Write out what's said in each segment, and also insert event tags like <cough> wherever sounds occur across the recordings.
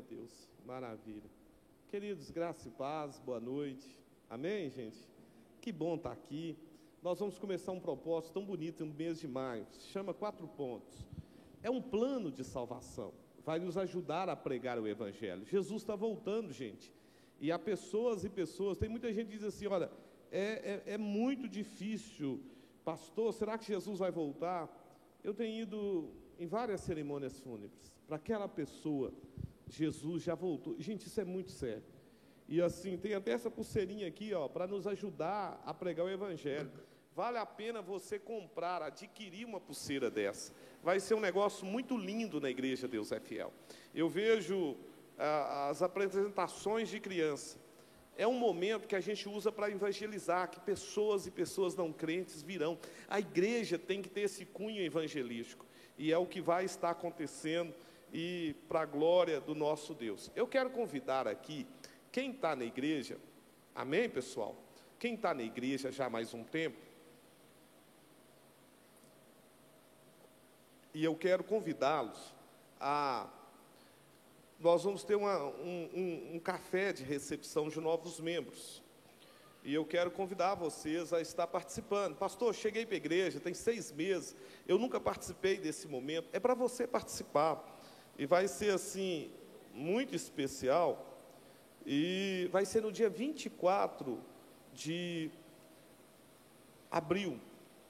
Deus, maravilha. Queridos, graça e paz, boa noite. Amém, gente? Que bom estar aqui. Nós vamos começar um propósito tão bonito no mês de maio. Se chama quatro pontos. É um plano de salvação. Vai nos ajudar a pregar o evangelho. Jesus está voltando, gente. E há pessoas e pessoas. Tem muita gente que diz assim: olha, é, é, é muito difícil, pastor. Será que Jesus vai voltar? Eu tenho ido em várias cerimônias fúnebres para aquela pessoa Jesus já voltou. Gente, isso é muito sério. E assim, tem até essa pulseirinha aqui, ó, para nos ajudar a pregar o evangelho. Vale a pena você comprar, adquirir uma pulseira dessa. Vai ser um negócio muito lindo na igreja Deus é Fiel. Eu vejo ah, as apresentações de criança. É um momento que a gente usa para evangelizar, que pessoas e pessoas não crentes virão. A igreja tem que ter esse cunho evangelístico. E é o que vai estar acontecendo e para a glória do nosso Deus. Eu quero convidar aqui quem está na igreja, amém, pessoal? Quem está na igreja já há mais um tempo, e eu quero convidá-los a. Nós vamos ter uma, um, um, um café de recepção de novos membros. E eu quero convidar vocês a estar participando. Pastor, cheguei para a igreja, tem seis meses, eu nunca participei desse momento. É para você participar. E vai ser assim, muito especial. E vai ser no dia 24 de abril.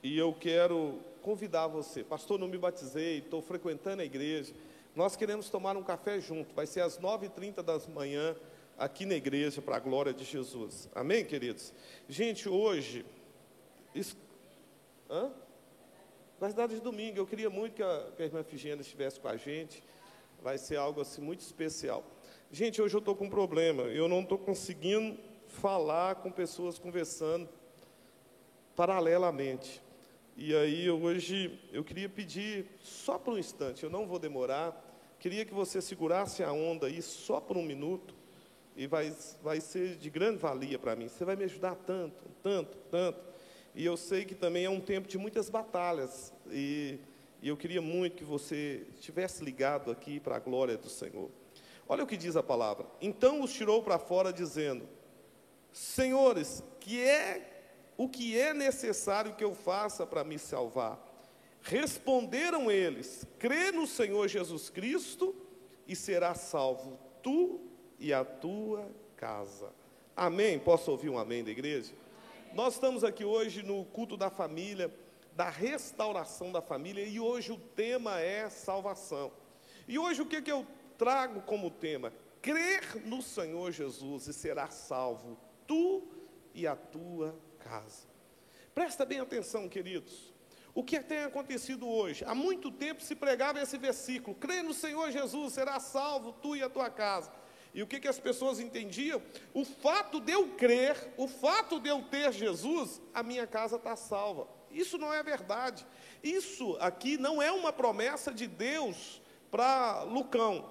E eu quero convidar você. Pastor, não me batizei, estou frequentando a igreja. Nós queremos tomar um café junto. Vai ser às 9h30 da manhã, aqui na igreja, para a glória de Jesus. Amém, queridos? Gente, hoje. Isso... Hã? Nas datas de domingo, eu queria muito que a, que a irmã Figênia estivesse com a gente vai ser algo assim muito especial. Gente, hoje eu estou com um problema, eu não estou conseguindo falar com pessoas conversando paralelamente. E aí hoje eu queria pedir só por um instante, eu não vou demorar, queria que você segurasse a onda aí só por um minuto e vai, vai ser de grande valia para mim. Você vai me ajudar tanto, tanto, tanto. E eu sei que também é um tempo de muitas batalhas e e eu queria muito que você estivesse ligado aqui para a glória do Senhor. Olha o que diz a palavra. Então os tirou para fora, dizendo: Senhores, que é o que é necessário que eu faça para me salvar? Responderam eles: Crê no Senhor Jesus Cristo e serás salvo, tu e a tua casa. Amém? Posso ouvir um amém da igreja? Nós estamos aqui hoje no culto da família da restauração da família, e hoje o tema é salvação. E hoje o que, que eu trago como tema? Crer no Senhor Jesus e será salvo, tu e a tua casa. Presta bem atenção, queridos. O que tem acontecido hoje? Há muito tempo se pregava esse versículo: crê no Senhor Jesus, será salvo tu e a tua casa. E o que, que as pessoas entendiam? O fato de eu crer, o fato de eu ter Jesus, a minha casa está salva. Isso não é verdade. Isso aqui não é uma promessa de Deus para Lucão.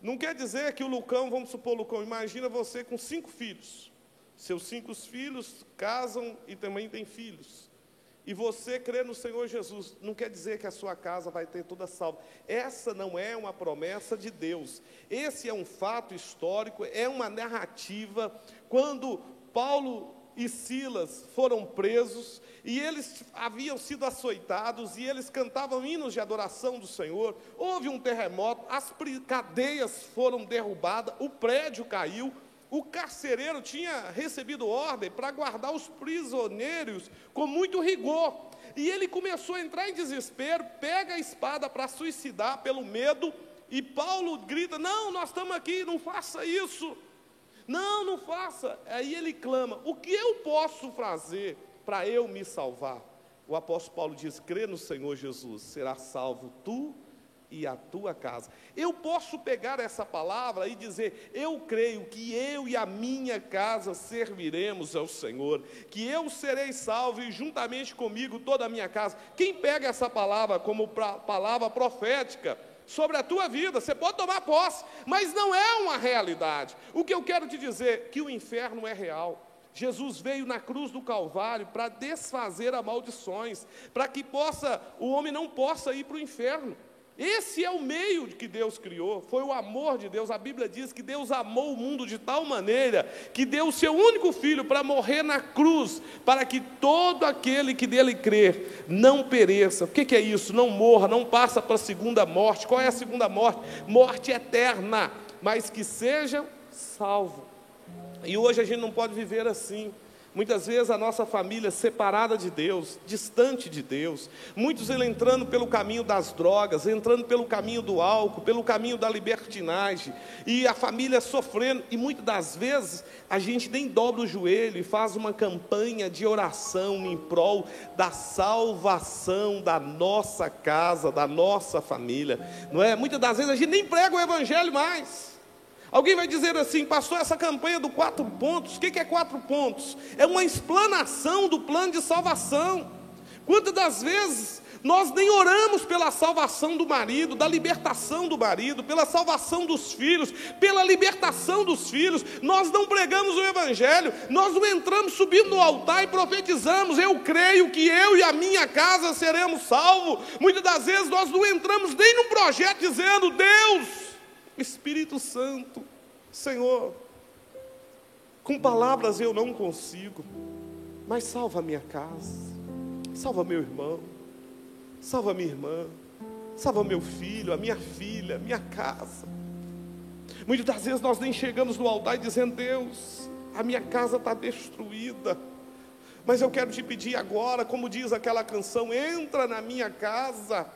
Não quer dizer que o Lucão, vamos supor, Lucão, imagina você com cinco filhos. Seus cinco filhos casam e também têm filhos. E você crê no Senhor Jesus, não quer dizer que a sua casa vai ter toda salva. Essa não é uma promessa de Deus. Esse é um fato histórico, é uma narrativa. Quando Paulo e Silas foram presos, e eles haviam sido açoitados, e eles cantavam hinos de adoração do Senhor. Houve um terremoto, as cadeias foram derrubadas, o prédio caiu. O carcereiro tinha recebido ordem para guardar os prisioneiros com muito rigor. E ele começou a entrar em desespero, pega a espada para suicidar pelo medo, e Paulo grita: Não, nós estamos aqui, não faça isso. Não, não faça. Aí ele clama: O que eu posso fazer para eu me salvar? O apóstolo Paulo diz: Crê no Senhor Jesus, será salvo tu e a tua casa. Eu posso pegar essa palavra e dizer: Eu creio que eu e a minha casa serviremos ao Senhor, que eu serei salvo e juntamente comigo toda a minha casa. Quem pega essa palavra como palavra profética? Sobre a tua vida, você pode tomar posse, mas não é uma realidade. O que eu quero te dizer que o inferno é real. Jesus veio na cruz do Calvário para desfazer as maldições, para que possa o homem não possa ir para o inferno. Esse é o meio que Deus criou, foi o amor de Deus. A Bíblia diz que Deus amou o mundo de tal maneira que deu o seu único filho para morrer na cruz, para que todo aquele que dele crer não pereça. O que é isso? Não morra, não passa para a segunda morte. Qual é a segunda morte? Morte eterna, mas que seja salvo. E hoje a gente não pode viver assim. Muitas vezes a nossa família separada de Deus, distante de Deus, muitos ele entrando pelo caminho das drogas, entrando pelo caminho do álcool, pelo caminho da libertinagem, e a família sofrendo, e muitas das vezes a gente nem dobra o joelho e faz uma campanha de oração em prol da salvação da nossa casa, da nossa família, não é? Muitas das vezes a gente nem prega o evangelho mais. Alguém vai dizer assim, passou essa campanha do quatro pontos. O que é quatro pontos? É uma explanação do plano de salvação. Quantas das vezes nós nem oramos pela salvação do marido, da libertação do marido, pela salvação dos filhos, pela libertação dos filhos. Nós não pregamos o Evangelho, nós não entramos subindo no altar e profetizamos. Eu creio que eu e a minha casa seremos salvos. Muitas das vezes nós não entramos nem num projeto dizendo, Deus, Espírito Santo, Senhor, com palavras eu não consigo, mas salva minha casa, salva meu irmão, salva minha irmã, salva meu filho, a minha filha, minha casa. Muitas das vezes nós nem chegamos no altar e dizendo: Deus, a minha casa está destruída. Mas eu quero te pedir agora, como diz aquela canção: entra na minha casa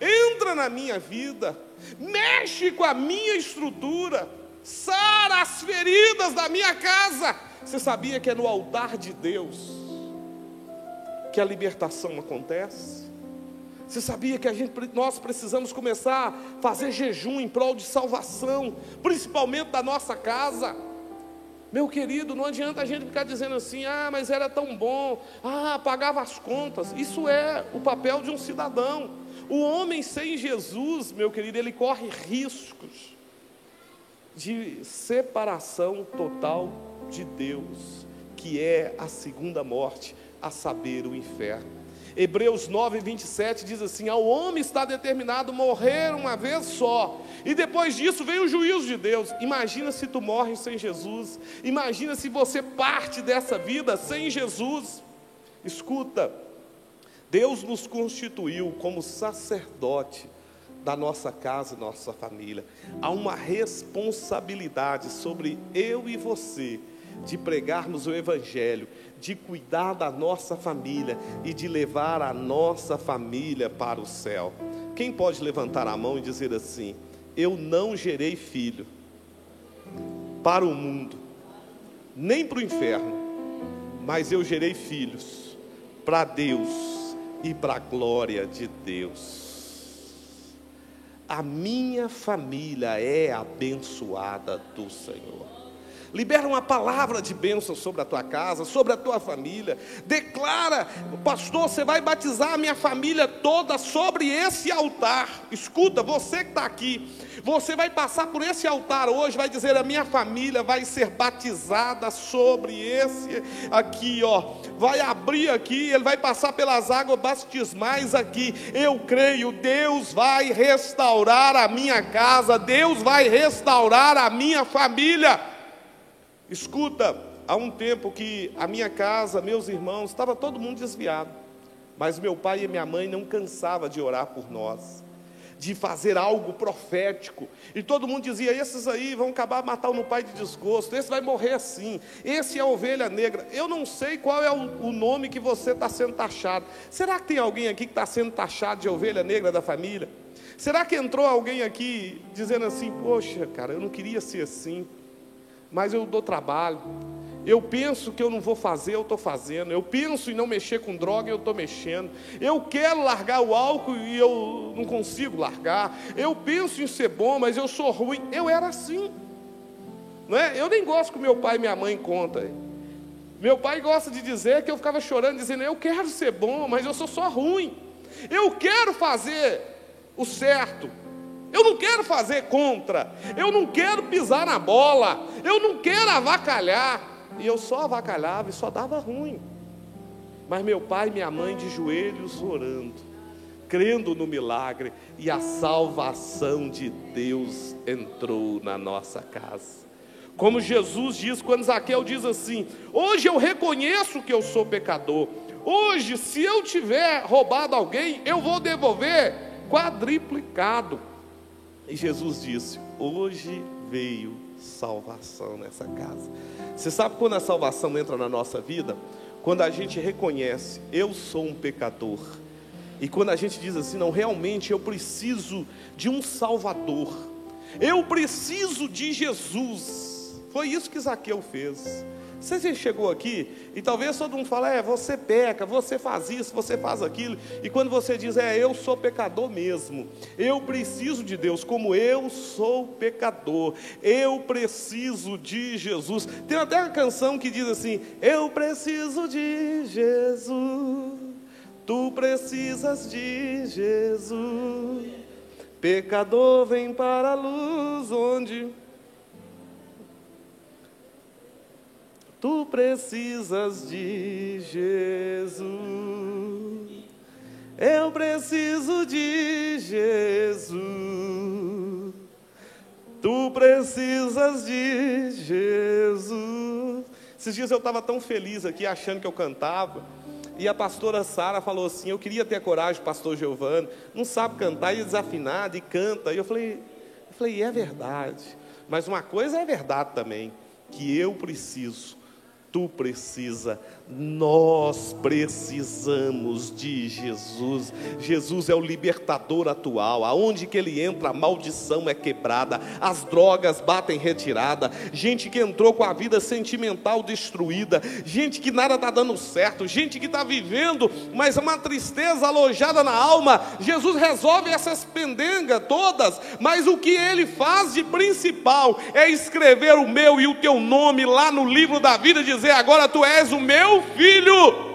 entra na minha vida, mexe com a minha estrutura, sara as feridas da minha casa. Você sabia que é no altar de Deus que a libertação acontece? Você sabia que a gente, nós precisamos começar a fazer jejum em prol de salvação, principalmente da nossa casa? Meu querido, não adianta a gente ficar dizendo assim, ah, mas era tão bom, ah, pagava as contas. Isso é o papel de um cidadão. O homem sem Jesus, meu querido, ele corre riscos de separação total de Deus, que é a segunda morte, a saber, o inferno. Hebreus 9, 27 diz assim: Ao homem está determinado morrer uma vez só, e depois disso vem o juízo de Deus. Imagina se tu morres sem Jesus, imagina se você parte dessa vida sem Jesus. Escuta, Deus nos constituiu como sacerdote da nossa casa, nossa família. Há uma responsabilidade sobre eu e você de pregarmos o Evangelho, de cuidar da nossa família e de levar a nossa família para o céu. Quem pode levantar a mão e dizer assim: Eu não gerei filho para o mundo, nem para o inferno, mas eu gerei filhos para Deus e para a glória de Deus. A minha família é abençoada do Senhor. Libera uma palavra de bênção sobre a tua casa, sobre a tua família. Declara, pastor, você vai batizar a minha família toda sobre esse altar. Escuta, você que está aqui, você vai passar por esse altar hoje, vai dizer: a minha família vai ser batizada sobre esse aqui, ó. Vai abrir aqui, ele vai passar pelas águas batismais aqui. Eu creio, Deus vai restaurar a minha casa, Deus vai restaurar a minha família. Escuta, há um tempo que a minha casa, meus irmãos, estava todo mundo desviado. Mas meu pai e minha mãe não cansavam de orar por nós, de fazer algo profético. E todo mundo dizia: esses aí vão acabar matando o pai de desgosto, esse vai morrer assim, esse é a ovelha negra. Eu não sei qual é o nome que você está sendo taxado. Será que tem alguém aqui que está sendo taxado de ovelha negra da família? Será que entrou alguém aqui dizendo assim: Poxa, cara, eu não queria ser assim mas eu dou trabalho. Eu penso que eu não vou fazer, eu estou fazendo. Eu penso em não mexer com droga, eu estou mexendo. Eu quero largar o álcool e eu não consigo largar. Eu penso em ser bom, mas eu sou ruim. Eu era assim. Não é? Eu nem gosto que meu pai e minha mãe contam. Meu pai gosta de dizer que eu ficava chorando, dizendo: Eu quero ser bom, mas eu sou só ruim. Eu quero fazer o certo, eu não quero fazer contra, eu não quero pisar na bola, eu não quero avacalhar. E eu só avacalhava e só dava ruim. Mas meu pai e minha mãe de joelhos orando, crendo no milagre, e a salvação de Deus entrou na nossa casa. Como Jesus diz quando Zaqueu diz assim: Hoje eu reconheço que eu sou pecador. Hoje, se eu tiver roubado alguém, eu vou devolver quadriplicado. E Jesus disse: Hoje veio salvação nessa casa. Você sabe quando a salvação entra na nossa vida? Quando a gente reconhece, eu sou um pecador. E quando a gente diz assim, não, realmente eu preciso de um Salvador. Eu preciso de Jesus. Foi isso que Zaqueu fez. Você chegou aqui e talvez todo mundo fale, é, você peca, você faz isso, você faz aquilo. E quando você diz, é, eu sou pecador mesmo, eu preciso de Deus, como eu sou pecador, eu preciso de Jesus. Tem até uma canção que diz assim: Eu preciso de Jesus, tu precisas de Jesus. Pecador vem para a luz onde Tu precisas de Jesus. Eu preciso de Jesus. Tu precisas de Jesus. Esses dias eu estava tão feliz aqui, achando que eu cantava. E a pastora Sara falou assim: Eu queria ter coragem, pastor Giovanni. Não sabe cantar, e é desafinado, e canta. E eu falei: eu falei, é verdade. Mas uma coisa é verdade também: que eu preciso tu precisa, nós precisamos de Jesus. Jesus é o libertador atual. Aonde que ele entra, a maldição é quebrada, as drogas batem retirada. Gente que entrou com a vida sentimental destruída, gente que nada está dando certo, gente que está vivendo, mas uma tristeza alojada na alma. Jesus resolve essas pendengas todas, mas o que ele faz de principal é escrever o meu e o teu nome lá no livro da vida, dizer dizer: agora tu és o meu filho.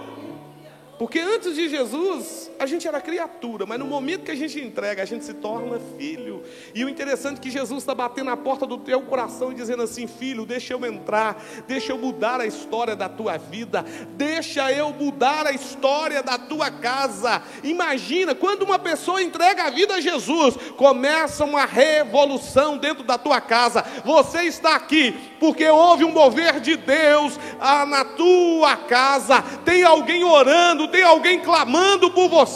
Porque antes de Jesus, a gente era criatura, mas no momento que a gente entrega, a gente se torna filho. E o interessante é que Jesus está batendo na porta do teu coração e dizendo assim: Filho, deixa eu entrar, deixa eu mudar a história da tua vida, deixa eu mudar a história da tua casa. Imagina, quando uma pessoa entrega a vida a Jesus, começa uma revolução dentro da tua casa. Você está aqui porque houve um mover de Deus ah, na tua casa, tem alguém orando, tem alguém clamando por você.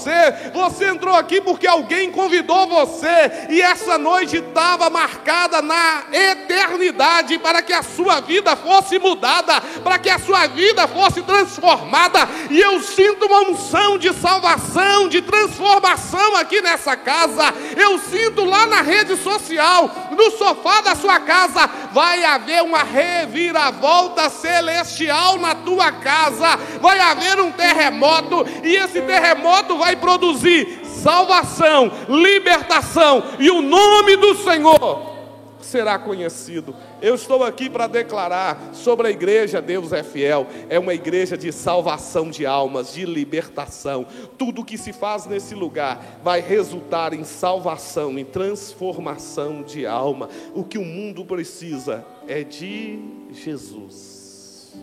Você entrou aqui porque alguém convidou você, e essa noite estava marcada na eternidade para que a sua vida fosse mudada, para que a sua vida fosse transformada. E eu sinto uma unção de salvação, de transformação aqui nessa casa. Eu sinto lá na rede social, no sofá da sua casa, vai haver uma reviravolta celestial na tua casa. Vai haver um terremoto e esse terremoto vai produzir salvação, libertação, e o nome do Senhor será conhecido. Eu estou aqui para declarar sobre a igreja Deus é fiel. É uma igreja de salvação de almas, de libertação. Tudo que se faz nesse lugar vai resultar em salvação, em transformação de alma. O que o mundo precisa é de Jesus.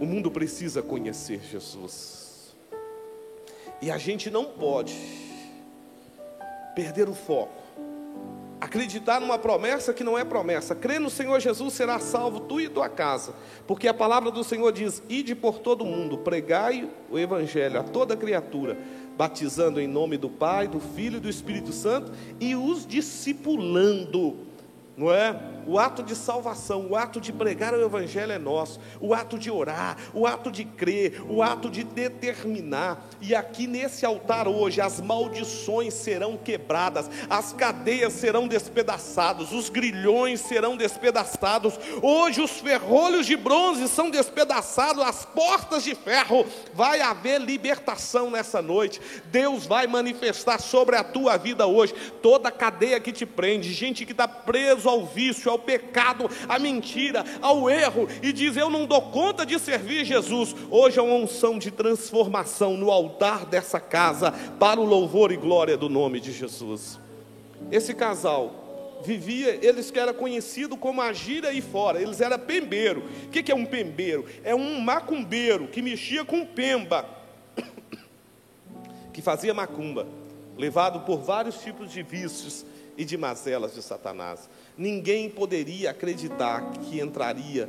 O mundo precisa conhecer Jesus. E a gente não pode perder o foco. Acreditar numa promessa que não é promessa. Crer no Senhor Jesus será salvo tu e tua casa. Porque a palavra do Senhor diz: Ide por todo mundo, pregai o evangelho a toda criatura, batizando em nome do Pai, do Filho e do Espírito Santo e os discipulando. Não é? O ato de salvação, o ato de pregar o Evangelho é nosso, o ato de orar, o ato de crer, o ato de determinar. E aqui nesse altar hoje, as maldições serão quebradas, as cadeias serão despedaçadas, os grilhões serão despedaçados. Hoje, os ferrolhos de bronze são despedaçados, as portas de ferro. Vai haver libertação nessa noite. Deus vai manifestar sobre a tua vida hoje toda a cadeia que te prende, gente que está preso ao vício ao pecado, à mentira, ao erro, e diz: Eu não dou conta de servir Jesus. Hoje é uma unção de transformação no altar dessa casa, para o louvor e glória do nome de Jesus. Esse casal vivia, eles que era conhecido como agir aí fora, eles eram pembeiro. O que é um pembeiro? É um macumbeiro que mexia com pemba, <coughs> que fazia macumba. levado por vários tipos de vícios e de mazelas de Satanás. Ninguém poderia acreditar que entraria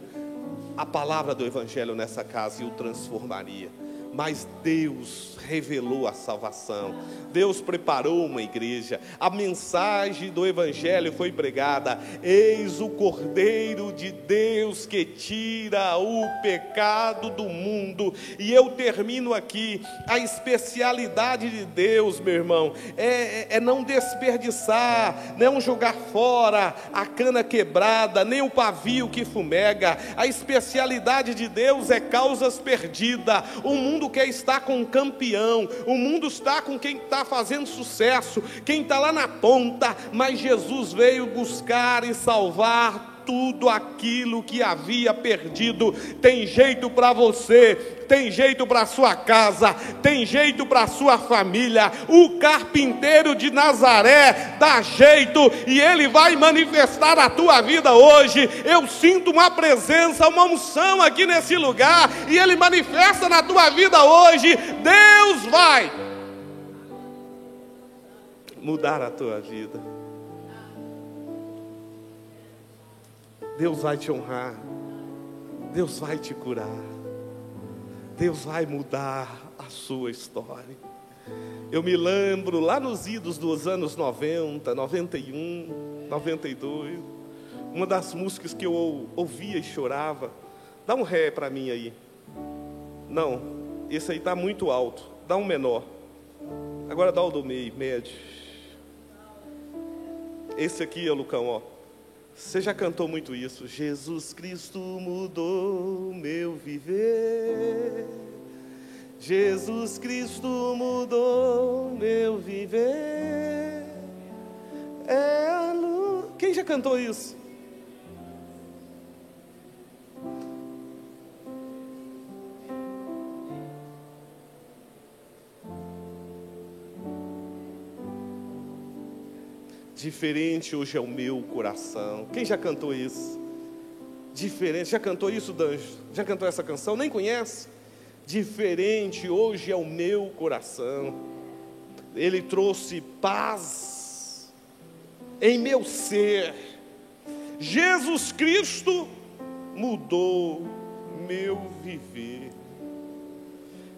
a palavra do Evangelho nessa casa e o transformaria. Mas Deus revelou a salvação. Deus preparou uma igreja. A mensagem do evangelho foi pregada: Eis o Cordeiro de Deus que tira o pecado do mundo. E eu termino aqui a especialidade de Deus, meu irmão, é, é, é não desperdiçar, não jogar fora a cana quebrada, nem o pavio que fumega. A especialidade de Deus é causas perdidas. O mundo quer estar com um campeão, o mundo está com quem está fazendo sucesso, quem está lá na ponta, mas Jesus veio buscar e salvar tudo aquilo que havia perdido. Tem jeito para você, tem jeito para sua casa, tem jeito para sua família. O carpinteiro de Nazaré dá jeito e ele vai manifestar a tua vida hoje. Eu sinto uma presença, uma unção aqui nesse lugar e ele manifesta na tua vida hoje. Deus vai mudar a tua vida. Deus vai te honrar, Deus vai te curar, Deus vai mudar a sua história. Eu me lembro lá nos idos dos anos 90, 91, 92, uma das músicas que eu ouvia e chorava. Dá um ré para mim aí. Não, esse aí está muito alto. Dá um menor. Agora dá o do meio, médio. Esse aqui, ó, Lucão, ó. Você já cantou muito isso? Jesus Cristo mudou meu viver. Jesus Cristo mudou meu viver. É a luz. Quem já cantou isso? Diferente hoje é o meu coração. Quem já cantou isso? Diferente. Já cantou isso, Danjo? Já cantou essa canção? Nem conhece? Diferente hoje é o meu coração. Ele trouxe paz em meu ser. Jesus Cristo mudou meu viver.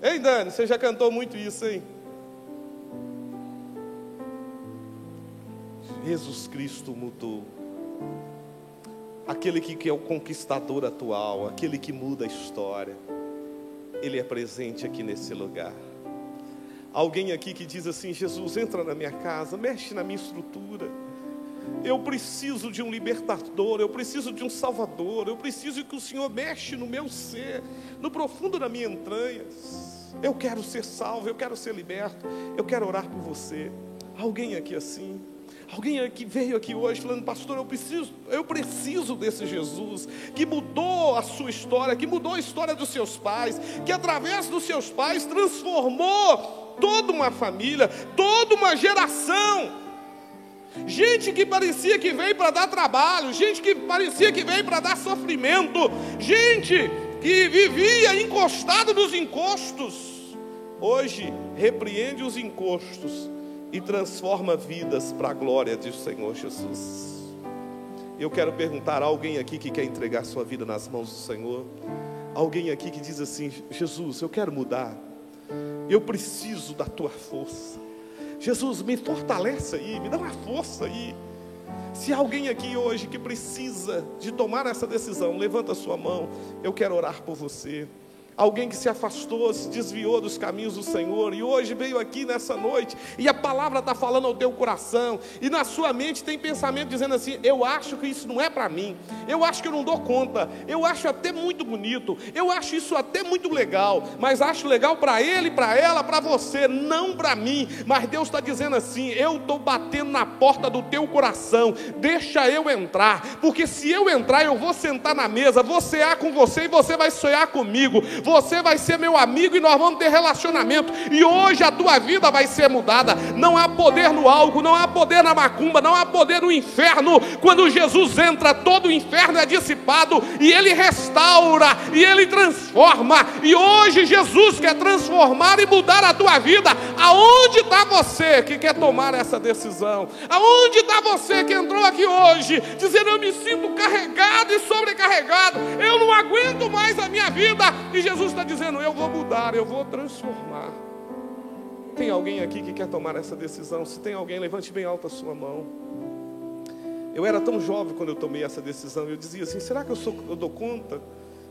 Ei, Dani, você já cantou muito isso, hein? Jesus Cristo mudou. Aquele que é o conquistador atual, aquele que muda a história, ele é presente aqui nesse lugar. Alguém aqui que diz assim: Jesus, entra na minha casa, mexe na minha estrutura. Eu preciso de um libertador, eu preciso de um salvador, eu preciso que o Senhor mexe no meu ser, no profundo das minhas entranhas. Eu quero ser salvo, eu quero ser liberto, eu quero orar por você. Alguém aqui assim? Alguém que veio aqui hoje falando, pastor, eu preciso, eu preciso desse Jesus que mudou a sua história, que mudou a história dos seus pais, que através dos seus pais transformou toda uma família, toda uma geração. Gente que parecia que veio para dar trabalho, gente que parecia que veio para dar sofrimento, gente que vivia encostado nos encostos, hoje repreende os encostos e transforma vidas para a glória do Senhor Jesus. Eu quero perguntar a alguém aqui que quer entregar sua vida nas mãos do Senhor. Alguém aqui que diz assim: Jesus, eu quero mudar. Eu preciso da tua força. Jesus, me fortalece aí, me dá uma força aí. Se alguém aqui hoje que precisa de tomar essa decisão, levanta a sua mão. Eu quero orar por você alguém que se afastou, se desviou dos caminhos do Senhor e hoje veio aqui nessa noite e a palavra está falando ao teu coração e na sua mente tem pensamento dizendo assim: eu acho que isso não é para mim, eu acho que eu não dou conta, eu acho até muito bonito, eu acho isso até muito legal, mas acho legal para ele, para ela, para você, não para mim. Mas Deus está dizendo assim: eu estou batendo na porta do teu coração, deixa eu entrar, porque se eu entrar, eu vou sentar na mesa, vou cear com você e você vai sonhar comigo você vai ser meu amigo e nós vamos ter relacionamento. E hoje a tua vida vai ser mudada. Não há poder no algo, não há poder na macumba, não há poder no inferno. Quando Jesus entra, todo o inferno é dissipado e ele restaura e ele transforma. E hoje Jesus quer transformar e mudar a tua vida. Aonde está você que quer tomar essa decisão? Aonde está você que entrou aqui hoje dizendo eu me sinto carregado e sobrecarregado? Eu não aguento mais a minha vida. E Jesus está dizendo: eu vou mudar, eu vou transformar. Tem alguém aqui que quer tomar essa decisão? Se tem alguém, levante bem alta a sua mão. Eu era tão jovem quando eu tomei essa decisão. Eu dizia assim: será que eu, sou, eu dou conta?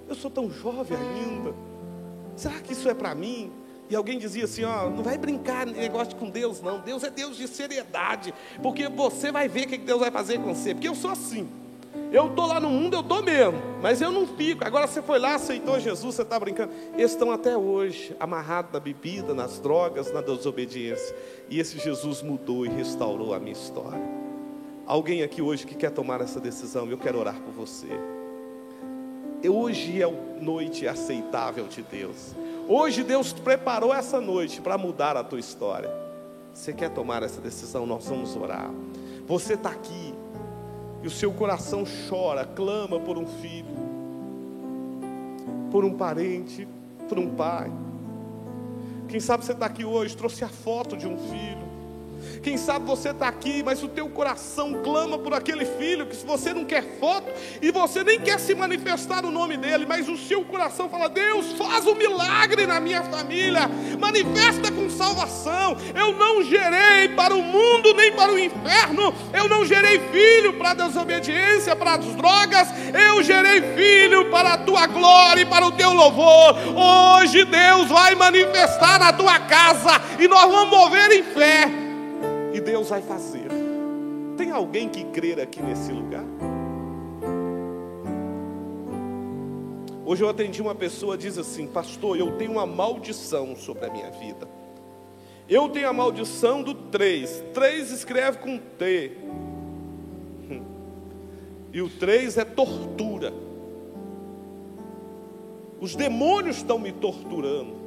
Eu sou tão jovem ainda. Será que isso é para mim? E alguém dizia assim: ó, não vai brincar negócio com Deus, não. Deus é Deus de seriedade. Porque você vai ver o que Deus vai fazer com você. Porque eu sou assim. Eu estou lá no mundo, eu estou mesmo, mas eu não fico. Agora você foi lá, aceitou Jesus, você está brincando. Eles estão até hoje amarrados na bebida, nas drogas, na desobediência. E esse Jesus mudou e restaurou a minha história. Alguém aqui hoje que quer tomar essa decisão, eu quero orar por você. Hoje é noite aceitável de Deus. Hoje Deus preparou essa noite para mudar a tua história. Você quer tomar essa decisão? Nós vamos orar. Você está aqui e o seu coração chora, clama por um filho, por um parente, por um pai. Quem sabe você está aqui hoje, trouxe a foto de um filho. Quem sabe você está aqui, mas o teu coração clama por aquele filho que se você não quer foto e você nem quer se manifestar o nome dele, mas o seu coração fala: Deus, faz um milagre na minha família, manifesta com salvação. Eu não gerei para o mundo nem para o inferno, eu não gerei filho para a desobediência, para as drogas, eu gerei filho para a tua glória e para o teu louvor. Hoje Deus vai manifestar na tua casa e nós vamos mover em fé Deus vai fazer. Tem alguém que crer aqui nesse lugar? Hoje eu atendi uma pessoa diz assim, pastor, eu tenho uma maldição sobre a minha vida. Eu tenho a maldição do três. Três escreve com T. E o três é tortura. Os demônios estão me torturando.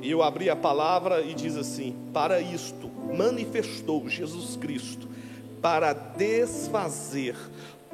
E eu abri a palavra e diz assim: Para isto manifestou Jesus Cristo, para desfazer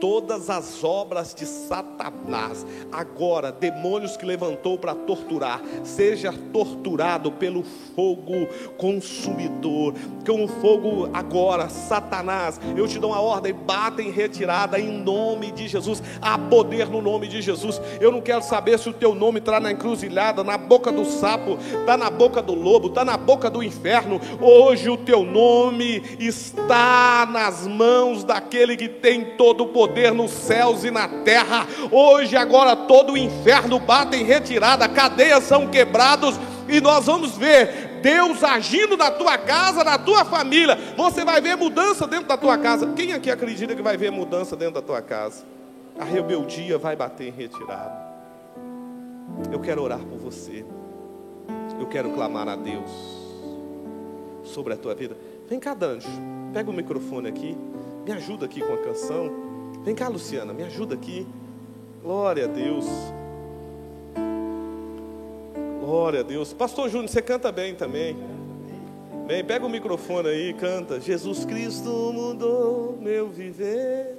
todas as obras de Satanás. Agora, demônios que levantou para torturar, seja torturado pelo fogo consumidor. Com o fogo agora, Satanás, eu te dou uma ordem, bata em retirada em nome de Jesus. Há poder no nome de Jesus. Eu não quero saber se o teu nome está na encruzilhada, na boca do sapo, está na boca do lobo, está na boca do inferno. Hoje o teu nome está nas mãos daquele que tem todo o poder poder nos céus e na terra. Hoje, agora, todo o inferno bate em retirada, cadeias são quebrados e nós vamos ver Deus agindo na tua casa, na tua família. Você vai ver mudança dentro da tua casa. Quem aqui acredita que vai ver mudança dentro da tua casa? A rebeldia vai bater em retirada. Eu quero orar por você. Eu quero clamar a Deus sobre a tua vida. Vem cá, Danjo. Pega o microfone aqui. Me ajuda aqui com a canção. Vem cá, Luciana, me ajuda aqui. Glória a Deus. Glória a Deus. Pastor Júnior, você canta bem também. Vem, pega o microfone aí, canta. Jesus Cristo mudou meu viver.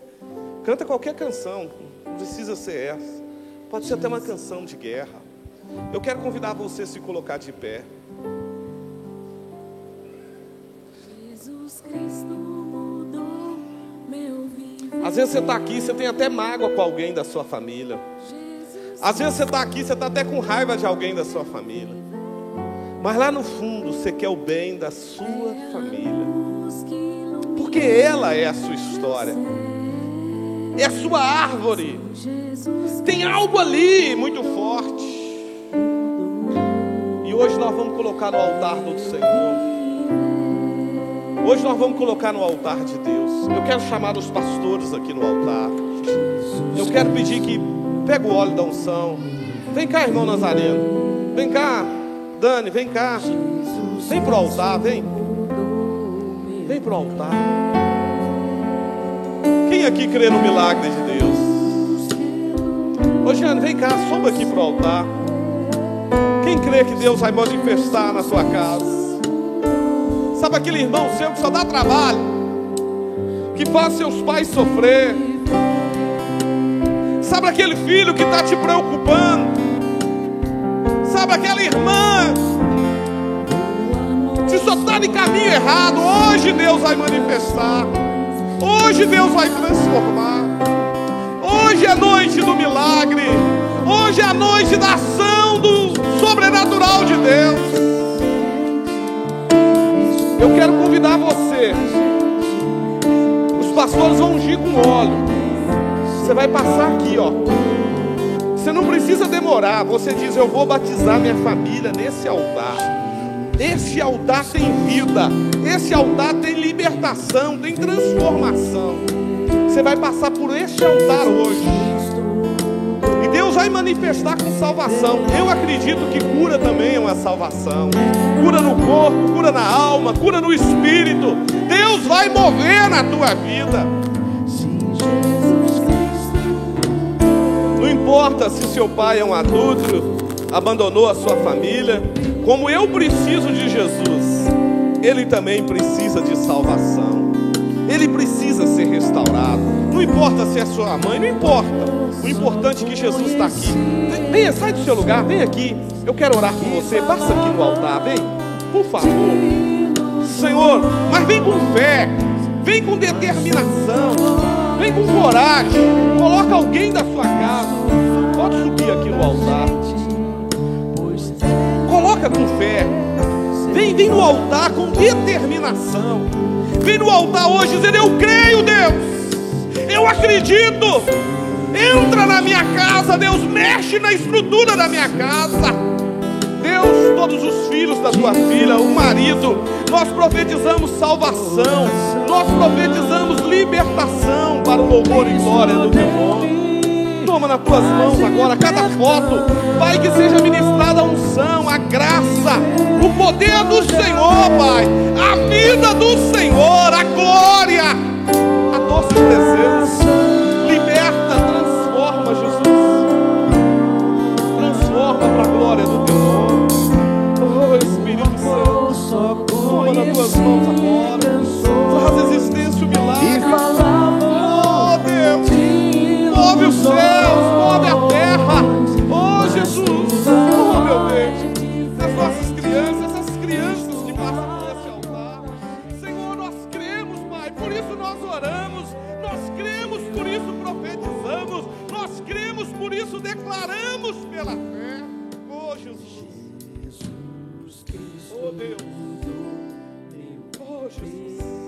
Canta qualquer canção, não precisa ser essa. Pode ser até uma canção de guerra. Eu quero convidar você a se colocar de pé. Às vezes você está aqui, você tem até mágoa com alguém da sua família. Às vezes você está aqui, você está até com raiva de alguém da sua família. Mas lá no fundo você quer o bem da sua família. Porque ela é a sua história. É a sua árvore. Tem algo ali muito forte. E hoje nós vamos colocar no altar do Senhor. Hoje nós vamos colocar no altar de Deus. Eu quero chamar os pastores aqui no altar. Eu quero pedir que pega o óleo da unção. Vem cá, irmão Nazareno. Vem cá, Dani, vem cá. Vem para o altar, vem. Vem para o altar. Quem aqui crê no milagre de Deus? Ô Jeane, vem cá, sobe aqui para o altar. Quem crê que Deus vai manifestar na sua casa? Sabe aquele irmão seu que só dá trabalho, que faz seus pais sofrer? Sabe aquele filho que está te preocupando? Sabe aquela irmã que só está de caminho errado? Hoje Deus vai manifestar. Hoje Deus vai transformar. Hoje é noite do milagre. Hoje é a noite da ação você. Os pastores vão ungir com óleo. Você vai passar aqui, ó. Você não precisa demorar. Você diz: Eu vou batizar minha família nesse altar. Esse altar tem vida. Esse altar tem libertação, tem transformação. Você vai passar por este altar hoje. Vai manifestar com salvação. Eu acredito que cura também é uma salvação. Cura no corpo, cura na alma, cura no espírito. Deus vai mover na tua vida. Não importa se seu pai é um adulto, abandonou a sua família, como eu preciso de Jesus, ele também precisa de salvação. Ele precisa ser restaurado. Importa se é sua mãe, não importa. O importante é que Jesus está aqui. Venha, sai do seu lugar, vem aqui. Eu quero orar com você. Passa aqui no altar, vem. Por favor. Senhor, mas vem com fé. Vem com determinação. Vem com coragem. Coloca alguém da sua casa. Pode subir aqui no altar coloca com fé. Vem, vem no altar com determinação. Vem no altar hoje dizendo: Eu creio, Deus. Eu acredito. Entra na minha casa, Deus. Mexe na estrutura da minha casa. Deus, todos os filhos da tua filha, o marido, nós profetizamos salvação, nós profetizamos libertação para o louvor e glória do teu nome. Toma nas tuas mãos agora cada foto. Pai, que seja ministrada a unção, a graça, o poder do Senhor, Pai. A vida do Senhor, a glória, a doce presença. Liberta, transforma, Jesus. Transforma para a glória do teu nome. Oh, Espírito Santo. Toma nas tuas mãos agora. Faz existência o milagre os céus, move a isso declaramos pela fé. Oh Jesus, oh Deus, oh Jesus.